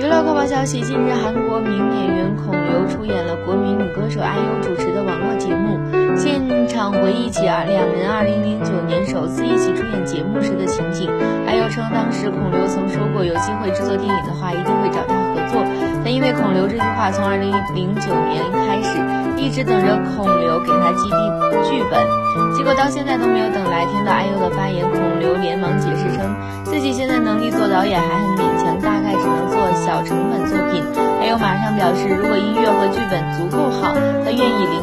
娱乐快报消息：近日，韩国名演员孔刘出演了国民女歌手 IU 主持的网络节目，现场回忆起啊两人2009年首次一起出演节目时的情景。IU 称，当时孔刘曾说过，有机会制作电影的话，一定会找他合作。但因为孔刘这句话从2009年开始一直等着孔刘给他寄递剧本，结果到现在都没有等来。听到 IU 的发言，孔刘连忙解释称，自己现在能力做导演还很表示，如果音乐和剧本足够好，他愿意领